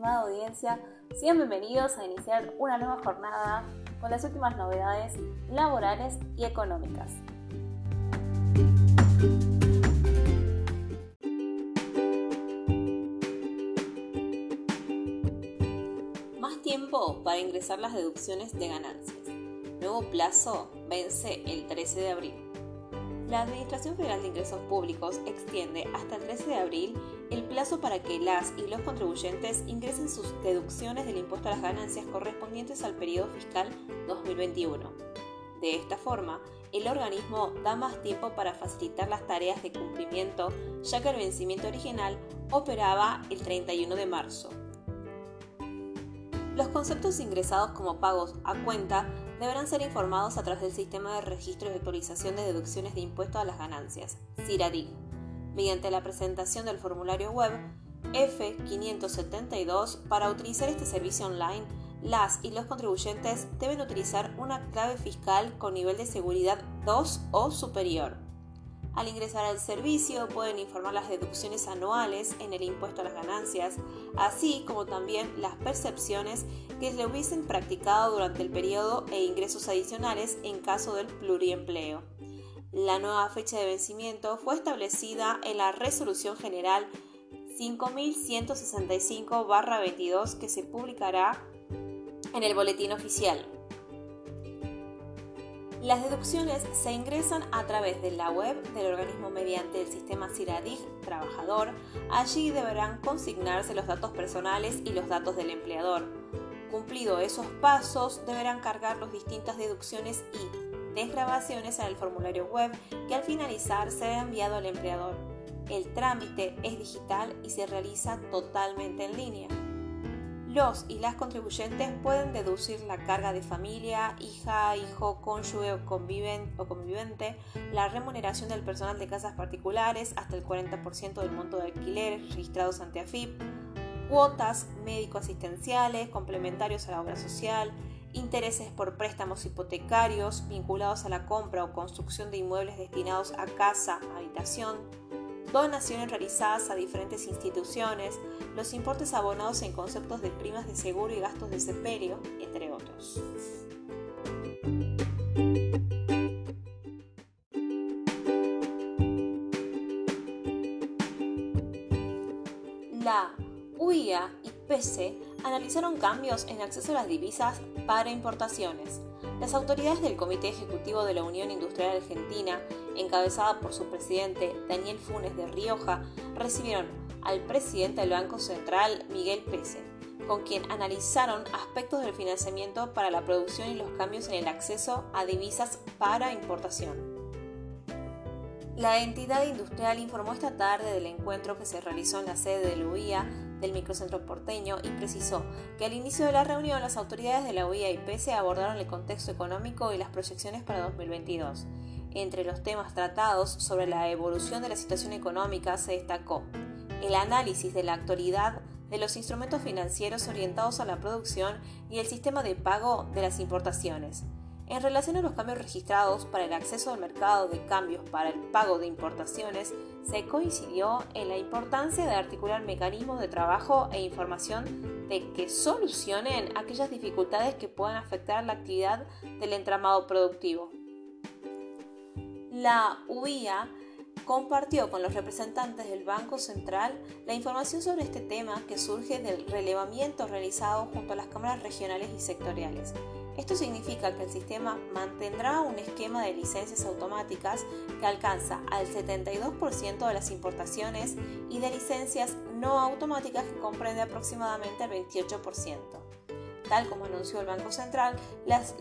estimada audiencia, sean bienvenidos a iniciar una nueva jornada con las últimas novedades laborales y económicas. Más tiempo para ingresar las deducciones de ganancias. Nuevo plazo vence el 13 de abril. La Administración Federal de Ingresos Públicos extiende hasta el 13 de abril el plazo para que las y los contribuyentes ingresen sus deducciones del impuesto a las ganancias correspondientes al periodo fiscal 2021. De esta forma, el organismo da más tiempo para facilitar las tareas de cumplimiento, ya que el vencimiento original operaba el 31 de marzo. Los conceptos ingresados como pagos a cuenta deberán ser informados a través del Sistema de Registro y Actualización de Deducciones de Impuestos a las Ganancias, CIRADIG, mediante la presentación del formulario web F572. Para utilizar este servicio online, las y los contribuyentes deben utilizar una clave fiscal con nivel de seguridad 2 o superior. Al ingresar al servicio pueden informar las deducciones anuales en el impuesto a las ganancias, así como también las percepciones que le hubiesen practicado durante el periodo e ingresos adicionales en caso del pluriempleo. La nueva fecha de vencimiento fue establecida en la Resolución General 5165-22 que se publicará en el Boletín Oficial. Las deducciones se ingresan a través de la web del organismo mediante el sistema CIRADIG Trabajador. Allí deberán consignarse los datos personales y los datos del empleador. Cumplido esos pasos, deberán cargar las distintas deducciones y desgrabaciones en el formulario web que al finalizar será enviado al empleador. El trámite es digital y se realiza totalmente en línea. Los y las contribuyentes pueden deducir la carga de familia, hija, hijo, cónyuge o, convivente, la remuneración del personal de casas particulares hasta el 40% del monto de alquiler registrados ante AFIP, cuotas médico-asistenciales, complementarios a la obra social, intereses por préstamos hipotecarios vinculados a la compra o construcción de inmuebles destinados a casa, habitación, donaciones realizadas a diferentes instituciones, los importes abonados en conceptos de primas de seguro y gastos de sepelio, entre otros. La UIA y PESE analizaron cambios en acceso a las divisas para importaciones. Las autoridades del Comité Ejecutivo de la Unión Industrial Argentina, encabezada por su presidente Daniel Funes de Rioja, recibieron al presidente del Banco Central, Miguel Pese, con quien analizaron aspectos del financiamiento para la producción y los cambios en el acceso a divisas para importación. La entidad industrial informó esta tarde del encuentro que se realizó en la sede de la UIA del microcentro porteño y precisó que al inicio de la reunión las autoridades de la UIA y PESE abordaron el contexto económico y las proyecciones para 2022. Entre los temas tratados sobre la evolución de la situación económica se destacó el análisis de la actualidad de los instrumentos financieros orientados a la producción y el sistema de pago de las importaciones, en relación a los cambios registrados para el acceso al mercado de cambios para el pago de importaciones, se coincidió en la importancia de articular mecanismos de trabajo e información de que solucionen aquellas dificultades que puedan afectar la actividad del entramado productivo. La UIA compartió con los representantes del Banco Central la información sobre este tema que surge del relevamiento realizado junto a las cámaras regionales y sectoriales. Esto significa que el sistema mantendrá un esquema de licencias automáticas que alcanza al 72% de las importaciones y de licencias no automáticas que comprende aproximadamente el 28%. Tal como anunció el Banco Central,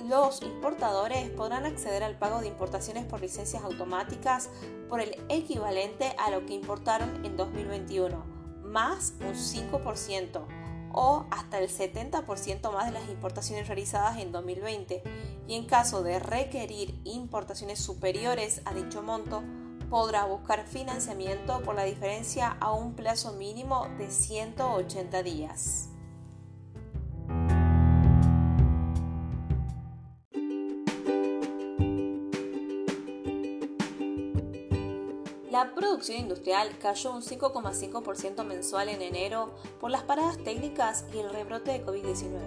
los importadores podrán acceder al pago de importaciones por licencias automáticas por el equivalente a lo que importaron en 2021, más un 5% o hasta el 70% más de las importaciones realizadas en 2020 y en caso de requerir importaciones superiores a dicho monto, podrá buscar financiamiento por la diferencia a un plazo mínimo de 180 días. La producción industrial cayó un 5,5% mensual en enero por las paradas técnicas y el rebrote de COVID-19.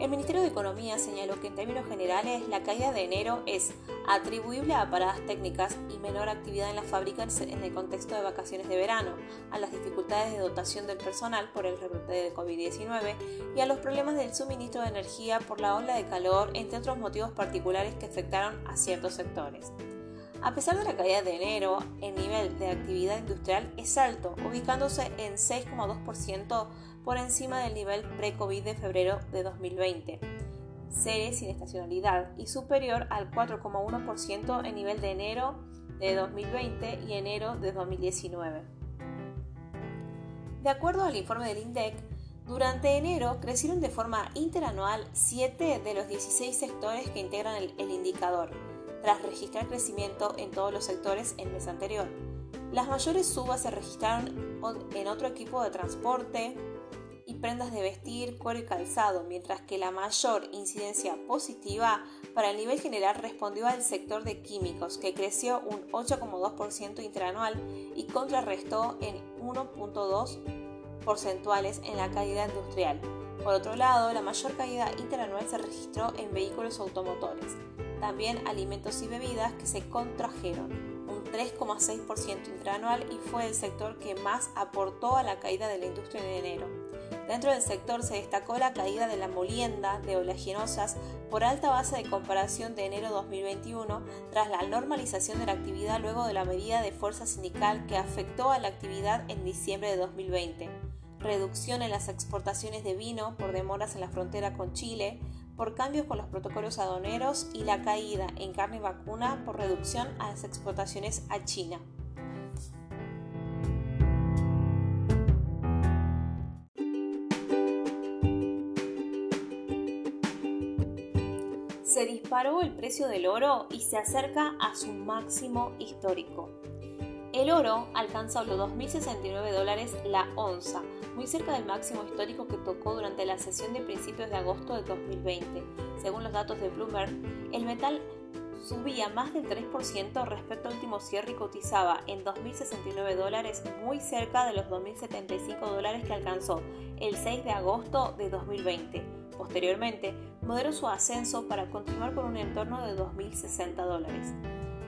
El Ministerio de Economía señaló que en términos generales la caída de enero es atribuible a paradas técnicas y menor actividad en las fábricas en el contexto de vacaciones de verano, a las dificultades de dotación del personal por el rebrote de COVID-19 y a los problemas del suministro de energía por la ola de calor, entre otros motivos particulares que afectaron a ciertos sectores. A pesar de la caída de enero, el nivel de actividad industrial es alto, ubicándose en 6,2% por encima del nivel pre-COVID de febrero de 2020, serie sin estacionalidad, y superior al 4,1% en nivel de enero de 2020 y enero de 2019. De acuerdo al informe del INDEC, durante enero crecieron de forma interanual 7 de los 16 sectores que integran el, el indicador, tras registrar crecimiento en todos los sectores el mes anterior. Las mayores subas se registraron en otro equipo de transporte y prendas de vestir, cuero y calzado, mientras que la mayor incidencia positiva para el nivel general respondió al sector de químicos, que creció un 8,2% interanual y contrarrestó en 1,2 porcentuales en la caída industrial. Por otro lado, la mayor caída interanual se registró en vehículos automotores también alimentos y bebidas que se contrajeron un 3,6% interanual y fue el sector que más aportó a la caída de la industria en enero. Dentro del sector se destacó la caída de la molienda de oleaginosas por alta base de comparación de enero 2021 tras la normalización de la actividad luego de la medida de fuerza sindical que afectó a la actividad en diciembre de 2020. Reducción en las exportaciones de vino por demoras en la frontera con Chile, por cambios con los protocolos aduaneros y la caída en carne vacuna por reducción a las exportaciones a China. Se disparó el precio del oro y se acerca a su máximo histórico. El oro alcanza los 2.069 dólares la onza, muy cerca del máximo histórico que tocó durante la sesión de principios de agosto de 2020. Según los datos de Bloomberg, el metal subía más del 3% respecto al último cierre y cotizaba en 2.069 dólares, muy cerca de los 2.075 dólares que alcanzó el 6 de agosto de 2020. Posteriormente, moderó su ascenso para continuar con un entorno de 2.060 dólares.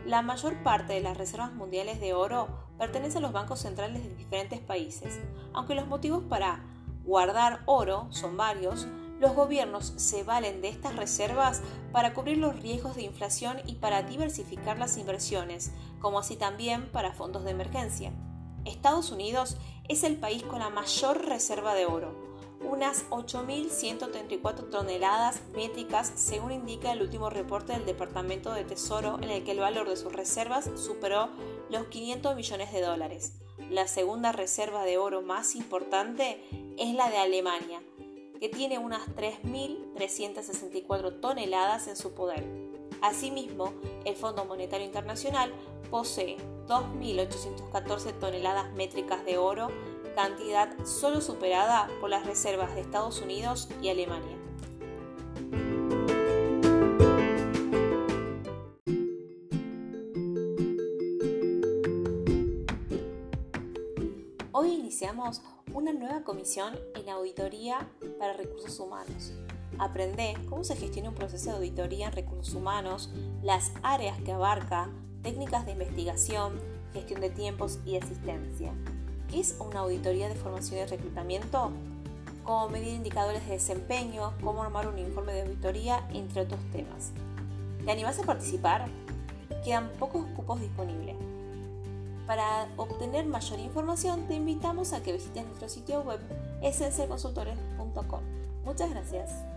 La mayor parte de las reservas mundiales de oro pertenece a los bancos centrales de diferentes países. Aunque los motivos para guardar oro son varios, los gobiernos se valen de estas reservas para cubrir los riesgos de inflación y para diversificar las inversiones, como así también para fondos de emergencia. Estados Unidos es el país con la mayor reserva de oro, unas 8.134 toneladas métricas según indica el último reporte del Departamento de Tesoro en el que el valor de sus reservas superó los 500 millones de dólares. La segunda reserva de oro más importante es la de Alemania, que tiene unas 3.364 toneladas en su poder. Asimismo, el Fondo Monetario Internacional posee 2.814 toneladas métricas de oro cantidad solo superada por las reservas de Estados Unidos y Alemania. Hoy iniciamos una nueva comisión en auditoría para recursos humanos. Aprende cómo se gestiona un proceso de auditoría en recursos humanos, las áreas que abarca, técnicas de investigación, gestión de tiempos y asistencia es una auditoría de formación y reclutamiento, cómo medir indicadores de desempeño, cómo armar un informe de auditoría, entre otros temas. ¿Te animas a participar? Quedan pocos cupos disponibles. Para obtener mayor información te invitamos a que visites nuestro sitio web esencialconsultores.com. Muchas gracias.